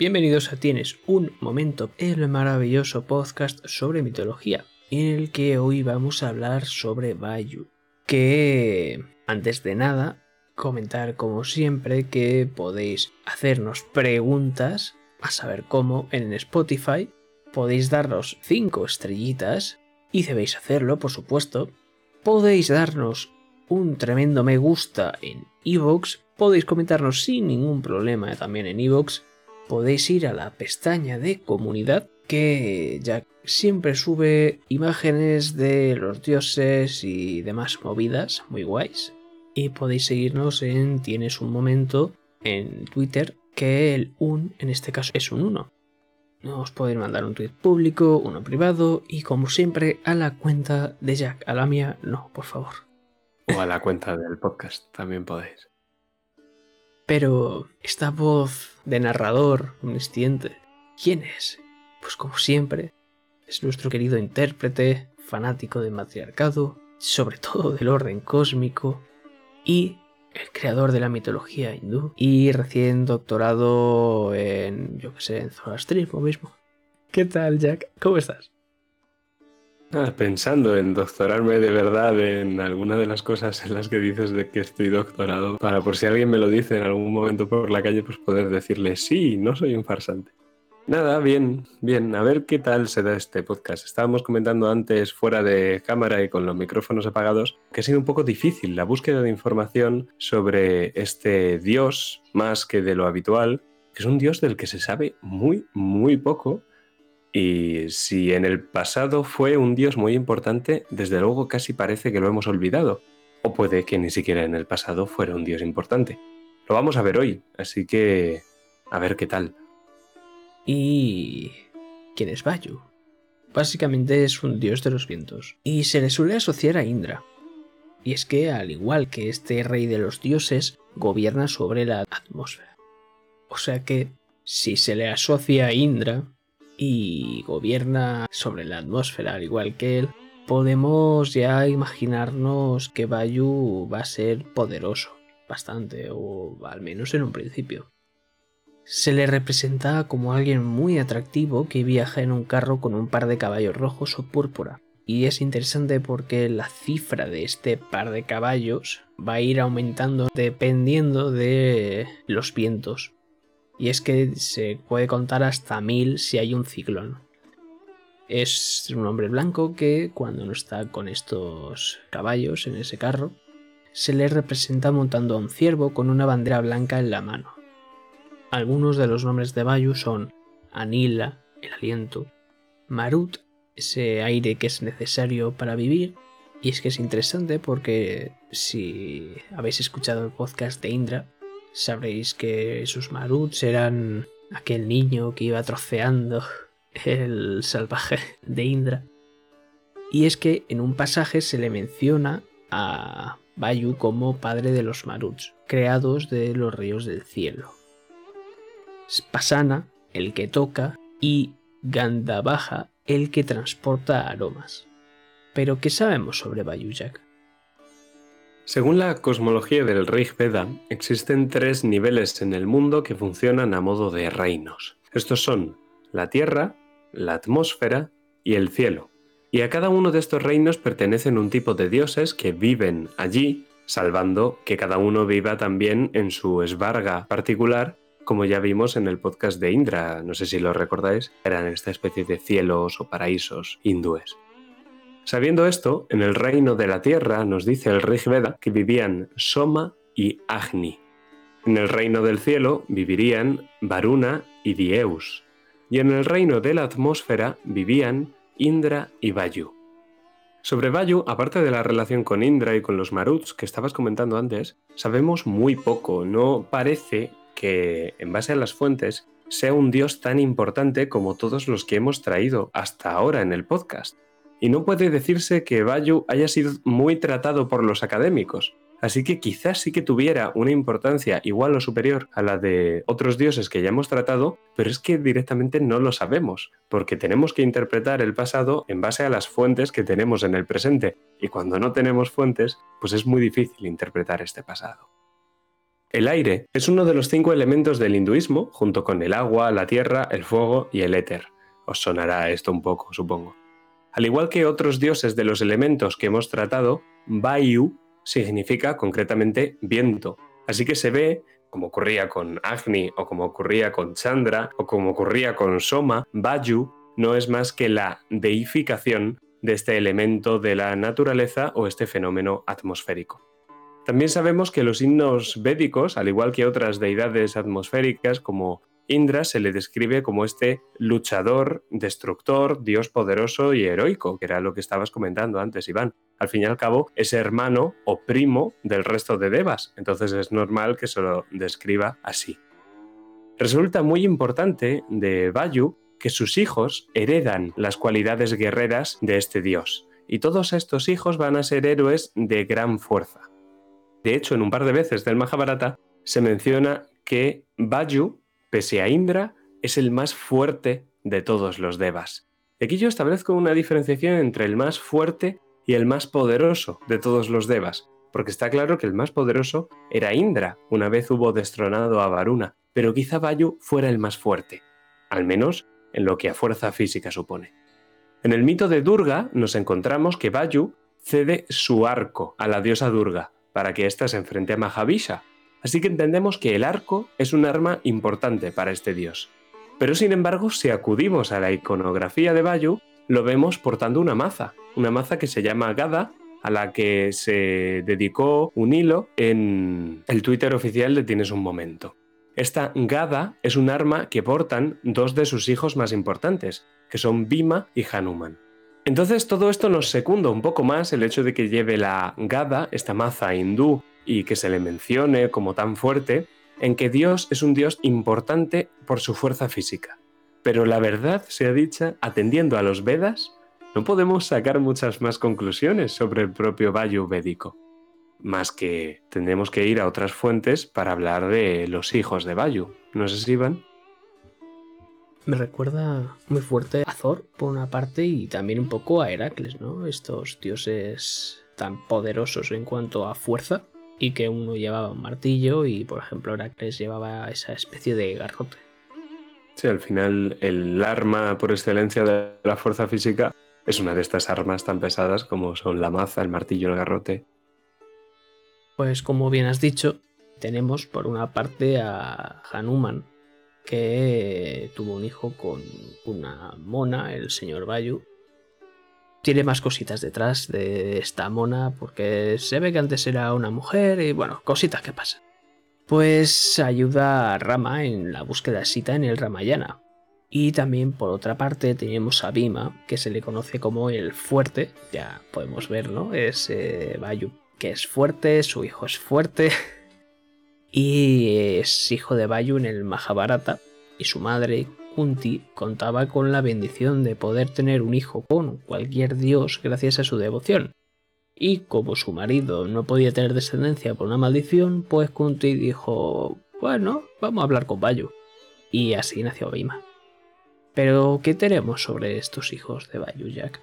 Bienvenidos a Tienes un Momento, el maravilloso podcast sobre mitología, en el que hoy vamos a hablar sobre Bayu. Que, antes de nada, comentar como siempre que podéis hacernos preguntas, a saber cómo, en Spotify, podéis darnos 5 estrellitas, y debéis hacerlo, por supuesto. Podéis darnos un tremendo me gusta en Evox, podéis comentarnos sin ningún problema también en Evox podéis ir a la pestaña de comunidad que ya siempre sube imágenes de los dioses y demás movidas muy guays. Y podéis seguirnos en Tienes un momento en Twitter, que el un en este caso es un 1. Nos podéis mandar un tweet público, uno privado y como siempre a la cuenta de Jack. A la mía no, por favor. O a la cuenta del podcast también podéis. Pero esta voz de narrador omnisciente, ¿quién es? Pues como siempre, es nuestro querido intérprete, fanático del matriarcado, sobre todo del orden cósmico, y el creador de la mitología hindú, y recién doctorado en, yo qué sé, en Zoroastrismo mismo. ¿Qué tal, Jack? ¿Cómo estás? Ah, pensando en doctorarme de verdad en alguna de las cosas en las que dices de que estoy doctorado, para por si alguien me lo dice en algún momento por la calle, pues poder decirle, sí, no soy un farsante. Nada, bien, bien, a ver qué tal se da este podcast. Estábamos comentando antes fuera de cámara y con los micrófonos apagados que ha sido un poco difícil la búsqueda de información sobre este dios más que de lo habitual, que es un dios del que se sabe muy, muy poco y si en el pasado fue un dios muy importante, desde luego casi parece que lo hemos olvidado. O puede que ni siquiera en el pasado fuera un dios importante. Lo vamos a ver hoy, así que a ver qué tal. ¿Y quién es Vayu? Básicamente es un dios de los vientos, y se le suele asociar a Indra. Y es que, al igual que este rey de los dioses, gobierna sobre la atmósfera. O sea que, si se le asocia a Indra, y gobierna sobre la atmósfera al igual que él, podemos ya imaginarnos que Bayu va a ser poderoso, bastante, o al menos en un principio. Se le representa como alguien muy atractivo que viaja en un carro con un par de caballos rojos o púrpura. Y es interesante porque la cifra de este par de caballos va a ir aumentando dependiendo de los vientos y es que se puede contar hasta mil si hay un ciclón. Es un hombre blanco que cuando no está con estos caballos en ese carro, se le representa montando a un ciervo con una bandera blanca en la mano. Algunos de los nombres de Bayu son Anila, el aliento, Marut, ese aire que es necesario para vivir, y es que es interesante porque si habéis escuchado el podcast de Indra, sabréis que sus maruts eran aquel niño que iba troceando el salvaje de Indra. Y es que en un pasaje se le menciona a Bayu como padre de los maruts, creados de los ríos del cielo. Spasana, el que toca, y Gandavaja, el que transporta aromas. Pero ¿qué sabemos sobre Jack? Según la cosmología del Rig Veda, existen tres niveles en el mundo que funcionan a modo de reinos. Estos son la Tierra, la atmósfera y el cielo. Y a cada uno de estos reinos pertenecen un tipo de dioses que viven allí, salvando que cada uno viva también en su esbarga particular, como ya vimos en el podcast de Indra, no sé si lo recordáis, eran esta especie de cielos o paraísos hindúes. Sabiendo esto, en el reino de la tierra nos dice el Rig Veda que vivían Soma y Agni. En el reino del cielo vivirían Varuna y Dieus. Y en el reino de la atmósfera vivían Indra y Vayu. Sobre Vayu, aparte de la relación con Indra y con los Maruts que estabas comentando antes, sabemos muy poco. No parece que, en base a las fuentes, sea un dios tan importante como todos los que hemos traído hasta ahora en el podcast y no puede decirse que Bayu haya sido muy tratado por los académicos. Así que quizás sí que tuviera una importancia igual o superior a la de otros dioses que ya hemos tratado, pero es que directamente no lo sabemos, porque tenemos que interpretar el pasado en base a las fuentes que tenemos en el presente, y cuando no tenemos fuentes, pues es muy difícil interpretar este pasado. El aire es uno de los cinco elementos del hinduismo, junto con el agua, la tierra, el fuego y el éter. Os sonará esto un poco, supongo. Al igual que otros dioses de los elementos que hemos tratado, Vayu significa concretamente viento. Así que se ve, como ocurría con Agni o como ocurría con Chandra o como ocurría con Soma, Vayu no es más que la deificación de este elemento de la naturaleza o este fenómeno atmosférico. También sabemos que los himnos védicos, al igual que otras deidades atmosféricas como Indra, se le describe como este luchador, destructor, dios poderoso y heroico, que era lo que estabas comentando antes, Iván. Al fin y al cabo, es hermano o primo del resto de devas, entonces es normal que se lo describa así. Resulta muy importante de Vayu que sus hijos heredan las cualidades guerreras de este dios, y todos estos hijos van a ser héroes de gran fuerza. De hecho, en un par de veces del Mahabharata se menciona que Vayu, pese a Indra, es el más fuerte de todos los devas. Aquí yo establezco una diferenciación entre el más fuerte y el más poderoso de todos los devas, porque está claro que el más poderoso era Indra, una vez hubo destronado a Varuna, pero quizá Vayu fuera el más fuerte, al menos en lo que a fuerza física supone. En el mito de Durga nos encontramos que Vayu cede su arco a la diosa Durga para que ésta se enfrente a Mahavishya, así que entendemos que el arco es un arma importante para este dios. Pero sin embargo, si acudimos a la iconografía de Vayu, lo vemos portando una maza, una maza que se llama Gada, a la que se dedicó un hilo en el Twitter oficial de Tienes un momento. Esta Gada es un arma que portan dos de sus hijos más importantes, que son Bhima y Hanuman. Entonces todo esto nos secunda un poco más el hecho de que lleve la Gada, esta maza hindú, y que se le mencione como tan fuerte, en que Dios es un Dios importante por su fuerza física. Pero la verdad sea dicha, atendiendo a los Vedas, no podemos sacar muchas más conclusiones sobre el propio Vayu védico más que tendremos que ir a otras fuentes para hablar de los hijos de Bayu. ¿No sé si? Me recuerda muy fuerte a Thor, por una parte, y también un poco a Heracles, ¿no? Estos dioses tan poderosos en cuanto a fuerza, y que uno llevaba un martillo y, por ejemplo, Heracles llevaba esa especie de garrote. Sí, al final el arma por excelencia de la fuerza física es una de estas armas tan pesadas como son la maza, el martillo, el garrote. Pues como bien has dicho, tenemos por una parte a Hanuman, que tuvo un hijo con una mona, el señor Bayu. Tiene más cositas detrás de esta mona, porque se ve que antes era una mujer y bueno, cositas que pasan. Pues ayuda a Rama en la búsqueda de Sita en el Ramayana. Y también por otra parte tenemos a Bhima, que se le conoce como el fuerte, ya podemos ver, ¿no? Es Bayu que es fuerte, su hijo es fuerte y es hijo de Vayu en el Mahabharata y su madre Kunti contaba con la bendición de poder tener un hijo con cualquier dios gracias a su devoción. Y como su marido no podía tener descendencia por una maldición, pues Kunti dijo, bueno, vamos a hablar con Vayu. Y así nació Bhima. Pero, ¿qué tenemos sobre estos hijos de Vayu, Jack?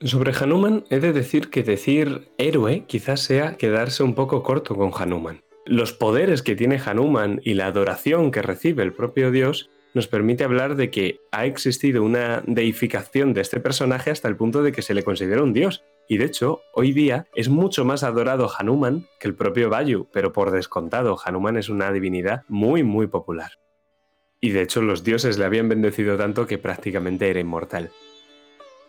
Sobre Hanuman, he de decir que decir héroe quizás sea quedarse un poco corto con Hanuman. Los poderes que tiene Hanuman y la adoración que recibe el propio Dios nos permite hablar de que ha existido una deificación de este personaje hasta el punto de que se le considera un dios. Y de hecho, hoy día es mucho más adorado Hanuman que el propio Vayu, pero por descontado, Hanuman es una divinidad muy, muy popular. Y de hecho, los dioses le habían bendecido tanto que prácticamente era inmortal.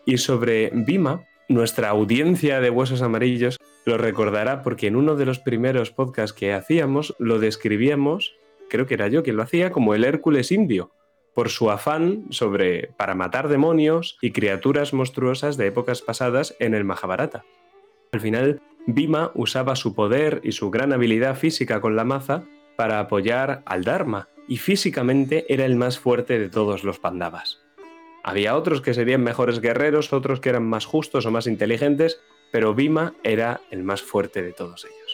Y sobre Bima, nuestra audiencia de Huesos Amarillos lo recordará porque en uno de los primeros podcasts que hacíamos lo describíamos, creo que era yo quien lo hacía, como el Hércules indio, por su afán sobre para matar demonios y criaturas monstruosas de épocas pasadas en el Mahabharata. Al final, Bima usaba su poder y su gran habilidad física con la maza para apoyar al Dharma, y físicamente era el más fuerte de todos los Pandavas. Había otros que serían mejores guerreros, otros que eran más justos o más inteligentes, pero Bima era el más fuerte de todos ellos.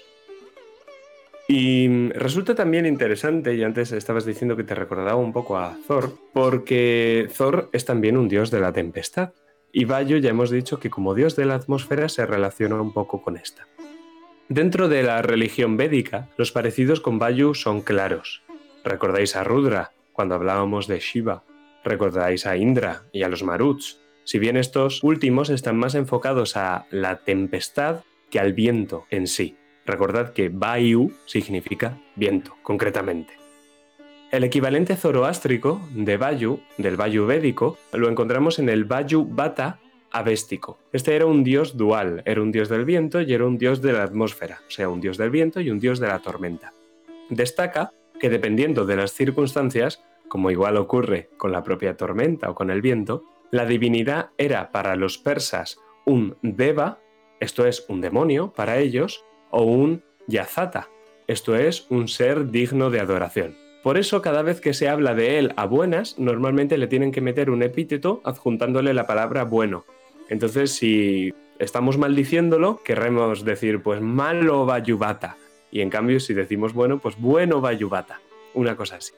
Y resulta también interesante, y antes estabas diciendo que te recordaba un poco a Thor, porque Thor es también un dios de la tempestad. Y Bayo ya hemos dicho que como dios de la atmósfera se relaciona un poco con esta. Dentro de la religión védica, los parecidos con Vayu son claros. Recordáis a Rudra cuando hablábamos de Shiva, recordáis a Indra y a los Maruts, si bien estos últimos están más enfocados a la tempestad que al viento en sí. Recordad que Vayu significa viento, concretamente. El equivalente zoroástrico de Vayu, del Vayu védico, lo encontramos en el Vayu Bata avéstico. Este era un dios dual, era un dios del viento y era un dios de la atmósfera, o sea, un dios del viento y un dios de la tormenta. Destaca que dependiendo de las circunstancias, como igual ocurre con la propia tormenta o con el viento, la divinidad era para los persas un deva, esto es un demonio para ellos, o un yazata, esto es un ser digno de adoración. Por eso cada vez que se habla de él a buenas, normalmente le tienen que meter un epíteto adjuntándole la palabra bueno. Entonces, si estamos maldiciéndolo, querremos decir pues malo vayubata. Y en cambio, si decimos bueno, pues bueno vayubata. Una cosa así.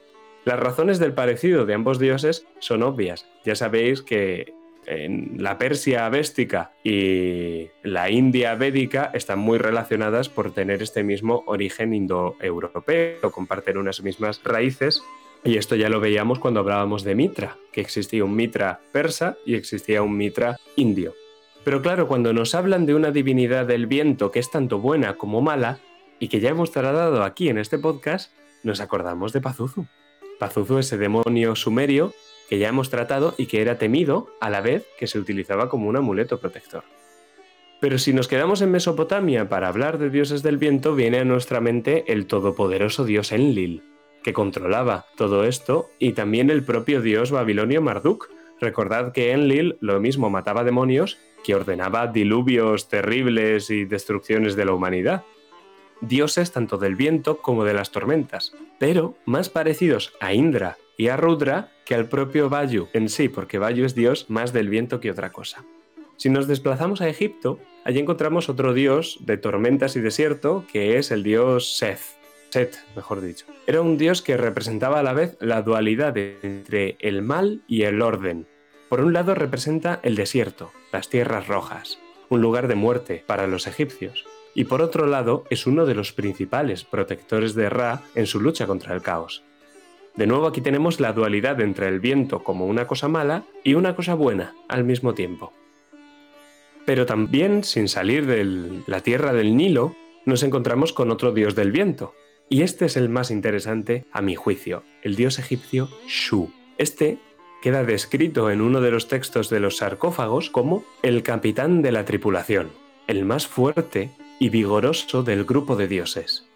Las razones del parecido de ambos dioses son obvias. Ya sabéis que la Persia avéstica y la India védica están muy relacionadas por tener este mismo origen indoeuropeo, comparten unas mismas raíces. Y esto ya lo veíamos cuando hablábamos de Mitra, que existía un Mitra persa y existía un Mitra indio. Pero claro, cuando nos hablan de una divinidad del viento que es tanto buena como mala, y que ya hemos tratado aquí en este podcast, nos acordamos de Pazuzu. Pazuzu, ese demonio sumerio que ya hemos tratado y que era temido a la vez que se utilizaba como un amuleto protector. Pero si nos quedamos en Mesopotamia para hablar de dioses del viento, viene a nuestra mente el todopoderoso dios Enlil, que controlaba todo esto, y también el propio dios babilonio Marduk. Recordad que Enlil lo mismo mataba demonios que ordenaba diluvios terribles y destrucciones de la humanidad dioses tanto del viento como de las tormentas, pero más parecidos a Indra y a Rudra que al propio Vayu en sí, porque Vayu es dios más del viento que otra cosa. Si nos desplazamos a Egipto, allí encontramos otro dios de tormentas y desierto, que es el dios Seth. Set, mejor dicho. Era un dios que representaba a la vez la dualidad entre el mal y el orden. Por un lado representa el desierto, las tierras rojas, un lugar de muerte para los egipcios, y por otro lado es uno de los principales protectores de Ra en su lucha contra el caos. De nuevo aquí tenemos la dualidad entre el viento como una cosa mala y una cosa buena al mismo tiempo. Pero también, sin salir de la tierra del Nilo, nos encontramos con otro dios del viento. Y este es el más interesante a mi juicio, el dios egipcio Shu. Este queda descrito en uno de los textos de los sarcófagos como el capitán de la tripulación, el más fuerte y vigoroso del grupo de dioses.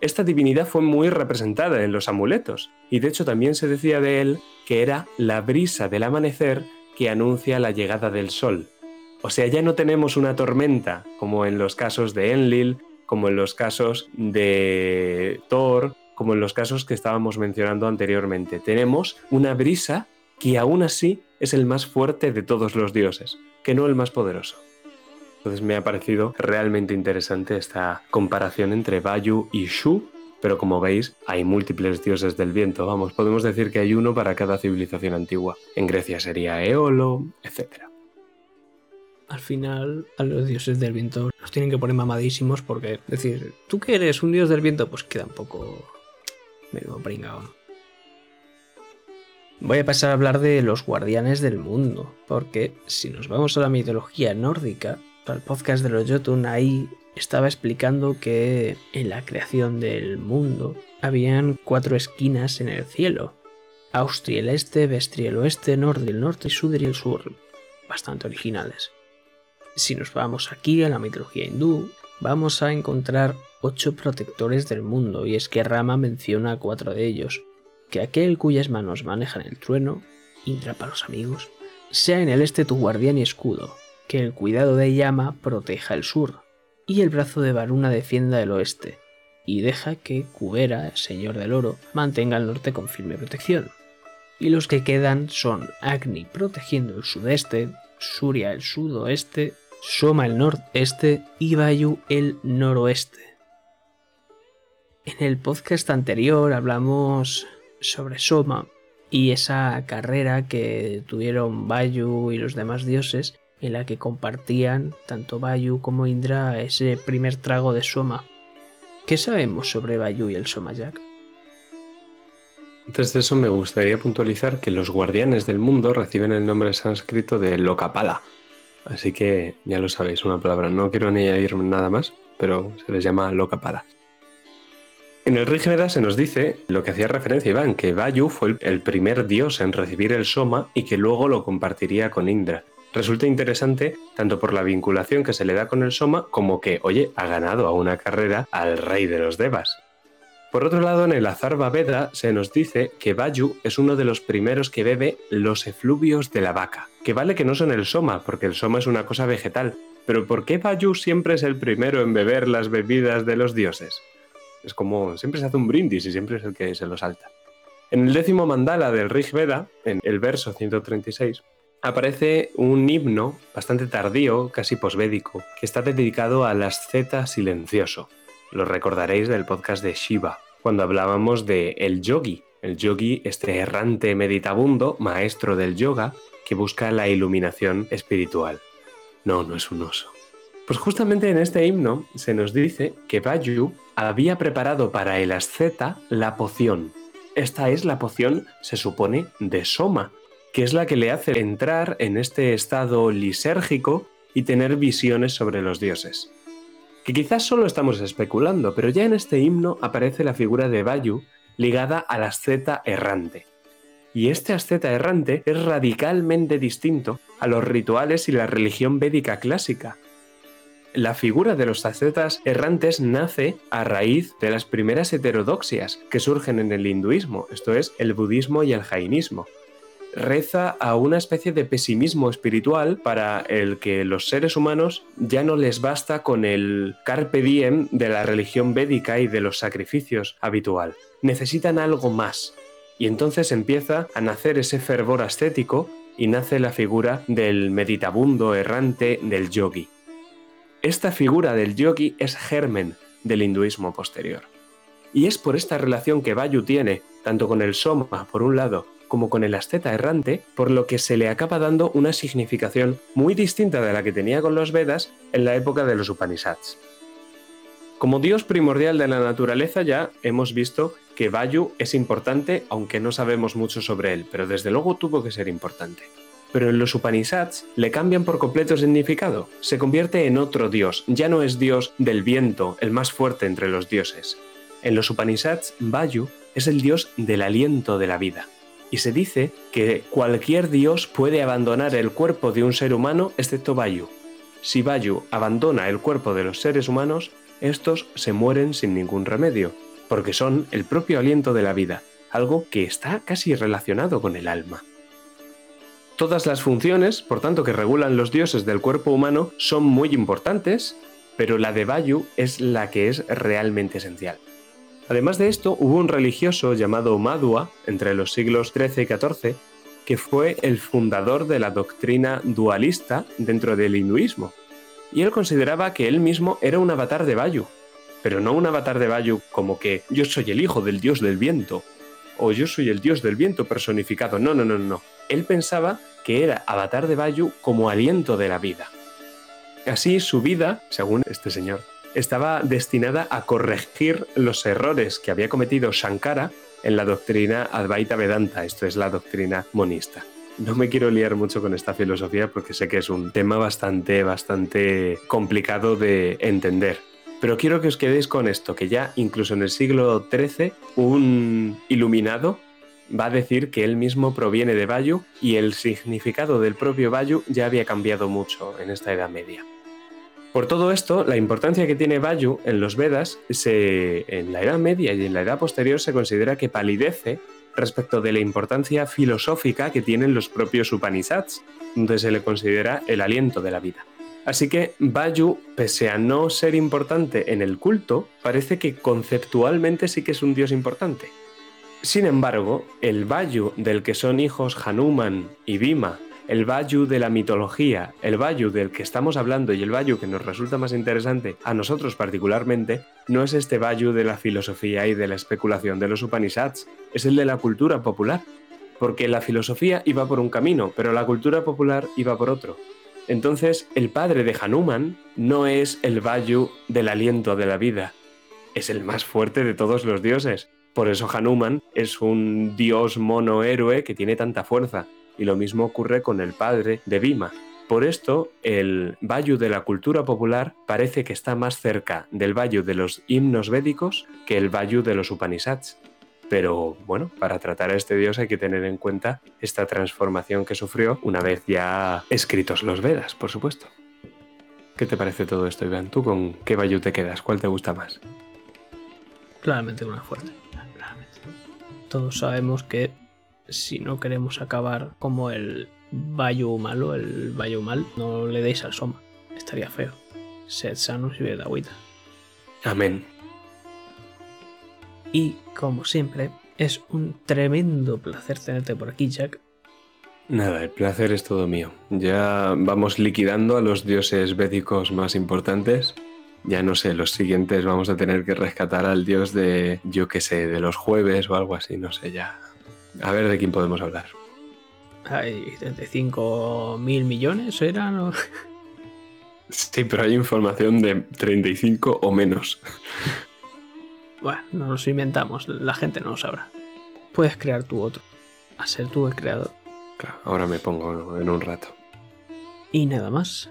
Esta divinidad fue muy representada en los amuletos, y de hecho también se decía de él que era la brisa del amanecer que anuncia la llegada del sol. O sea, ya no tenemos una tormenta, como en los casos de Enlil, como en los casos de Thor, como en los casos que estábamos mencionando anteriormente. Tenemos una brisa que aún así es el más fuerte de todos los dioses, que no el más poderoso. Entonces me ha parecido realmente interesante esta comparación entre Bayu y Shu, pero como veis hay múltiples dioses del viento, vamos, podemos decir que hay uno para cada civilización antigua. En Grecia sería Eolo, etc. Al final, a los dioses del viento los tienen que poner mamadísimos porque, decir, tú que eres un dios del viento, pues queda un poco medio pringado. Voy a pasar a hablar de los guardianes del mundo, porque si nos vamos a la mitología nórdica, el podcast de los Jotun, ahí estaba explicando que en la creación del mundo habían cuatro esquinas en el cielo. Austria el este, Vestria el oeste, Norte el norte y el sur. Bastante originales. Si nos vamos aquí a la mitología hindú, vamos a encontrar ocho protectores del mundo, y es que Rama menciona a cuatro de ellos, que aquel cuyas manos manejan el trueno, Indra para los amigos, sea en el este tu guardián y escudo, que el cuidado de Yama proteja el sur y el brazo de Varuna defienda el oeste, y deja que Kubera, señor del oro, mantenga el norte con firme protección. Y los que quedan son Agni protegiendo el sudeste, Surya el sudoeste, Soma el nordeste y Vayu el noroeste. En el podcast anterior hablamos sobre Soma y esa carrera que tuvieron Vayu y los demás dioses en la que compartían tanto Bayu como Indra ese primer trago de Soma. ¿Qué sabemos sobre Bayu y el Somayak? Antes de eso me gustaría puntualizar que los guardianes del mundo reciben el nombre sánscrito de Lokapala. Así que ya lo sabéis, una palabra. No quiero añadir nada más, pero se les llama Lokapala. En el Rigveda se nos dice lo que hacía referencia Iván, que Vayu fue el primer dios en recibir el Soma y que luego lo compartiría con Indra. Resulta interesante tanto por la vinculación que se le da con el Soma como que, oye, ha ganado a una carrera al rey de los Devas. Por otro lado, en el Azarva Veda se nos dice que Vayu es uno de los primeros que bebe los efluvios de la vaca, que vale que no son el soma, porque el soma es una cosa vegetal, pero ¿por qué Vayu siempre es el primero en beber las bebidas de los dioses? Es como siempre se hace un brindis y siempre es el que se lo salta. En el décimo mandala del Rig Veda, en el verso 136, aparece un himno bastante tardío, casi posvédico, que está dedicado al asceta silencioso. Lo recordaréis del podcast de Shiva, cuando hablábamos de el yogi, el yogi, este errante meditabundo, maestro del yoga, que busca la iluminación espiritual. No, no es un oso. Pues justamente en este himno se nos dice que Bayu había preparado para el asceta la poción. Esta es la poción, se supone, de Soma, que es la que le hace entrar en este estado lisérgico y tener visiones sobre los dioses que quizás solo estamos especulando, pero ya en este himno aparece la figura de Bayu ligada al asceta errante. Y este asceta errante es radicalmente distinto a los rituales y la religión védica clásica. La figura de los ascetas errantes nace a raíz de las primeras heterodoxias que surgen en el hinduismo, esto es, el budismo y el jainismo, reza a una especie de pesimismo espiritual para el que los seres humanos ya no les basta con el carpe diem de la religión védica y de los sacrificios habitual. Necesitan algo más. Y entonces empieza a nacer ese fervor ascético y nace la figura del meditabundo errante del yogi. Esta figura del yogi es germen del hinduismo posterior. Y es por esta relación que Vayu tiene, tanto con el Soma, por un lado, como con el asceta errante, por lo que se le acaba dando una significación muy distinta de la que tenía con los Vedas en la época de los Upanishads. Como dios primordial de la naturaleza ya hemos visto que Vayu es importante, aunque no sabemos mucho sobre él, pero desde luego tuvo que ser importante. Pero en los Upanishads le cambian por completo significado, se convierte en otro dios, ya no es dios del viento, el más fuerte entre los dioses. En los Upanishads, Vayu es el dios del aliento de la vida y se dice que cualquier dios puede abandonar el cuerpo de un ser humano excepto Bayu. Si Bayu abandona el cuerpo de los seres humanos, estos se mueren sin ningún remedio, porque son el propio aliento de la vida, algo que está casi relacionado con el alma. Todas las funciones, por tanto, que regulan los dioses del cuerpo humano son muy importantes, pero la de Bayu es la que es realmente esencial. Además de esto, hubo un religioso llamado Madhua entre los siglos XIII y XIV que fue el fundador de la doctrina dualista dentro del hinduismo. Y él consideraba que él mismo era un avatar de Vayu, pero no un avatar de Vayu como que yo soy el hijo del dios del viento o yo soy el dios del viento personificado. No, no, no, no. Él pensaba que era avatar de Vayu como aliento de la vida. Así su vida, según este señor, estaba destinada a corregir los errores que había cometido Shankara en la doctrina Advaita Vedanta, esto es la doctrina monista. No me quiero liar mucho con esta filosofía porque sé que es un tema bastante, bastante complicado de entender. Pero quiero que os quedéis con esto, que ya incluso en el siglo XIII un iluminado va a decir que él mismo proviene de Bayu y el significado del propio Bayu ya había cambiado mucho en esta Edad Media. Por todo esto, la importancia que tiene Vayu en los Vedas, en la Edad Media y en la Edad posterior se considera que palidece respecto de la importancia filosófica que tienen los propios Upanishads, donde se le considera el aliento de la vida. Así que Vayu, pese a no ser importante en el culto, parece que conceptualmente sí que es un dios importante. Sin embargo, el Vayu del que son hijos Hanuman y Bhima el Bayu de la mitología, el Bayu del que estamos hablando y el Bayu que nos resulta más interesante a nosotros particularmente, no es este Bayu de la filosofía y de la especulación de los Upanishads, es el de la cultura popular. Porque la filosofía iba por un camino, pero la cultura popular iba por otro. Entonces, el padre de Hanuman no es el Vayu del aliento de la vida, es el más fuerte de todos los dioses. Por eso Hanuman es un dios monohéroe que tiene tanta fuerza. Y lo mismo ocurre con el padre de Bhima. Por esto, el Vayu de la cultura popular parece que está más cerca del Vayu de los himnos védicos que el Vayu de los Upanishads. Pero bueno, para tratar a este dios hay que tener en cuenta esta transformación que sufrió una vez ya escritos los Vedas, por supuesto. ¿Qué te parece todo esto, Iván? ¿Tú con qué Vayu te quedas? ¿Cuál te gusta más? Claramente una fuerte. Todos sabemos que si no queremos acabar como el Bayo malo, el Bayo mal, no le deis al Soma. Estaría feo. Sed sanos y bebed agüita. Amén. Y como siempre, es un tremendo placer tenerte por aquí, Jack. Nada, el placer es todo mío. Ya vamos liquidando a los dioses védicos más importantes. Ya no sé, los siguientes vamos a tener que rescatar al dios de, yo qué sé, de los jueves o algo así, no sé, ya. A ver de quién podemos hablar. Hay 35 mil millones, ¿eran? o- Sí, pero hay información de 35 o menos. Bueno, nos los inventamos, la gente no lo sabrá. Puedes crear tú otro. A ser tú el creador. Claro, ahora me pongo en un rato. Y nada más.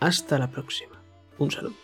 Hasta la próxima. Un saludo.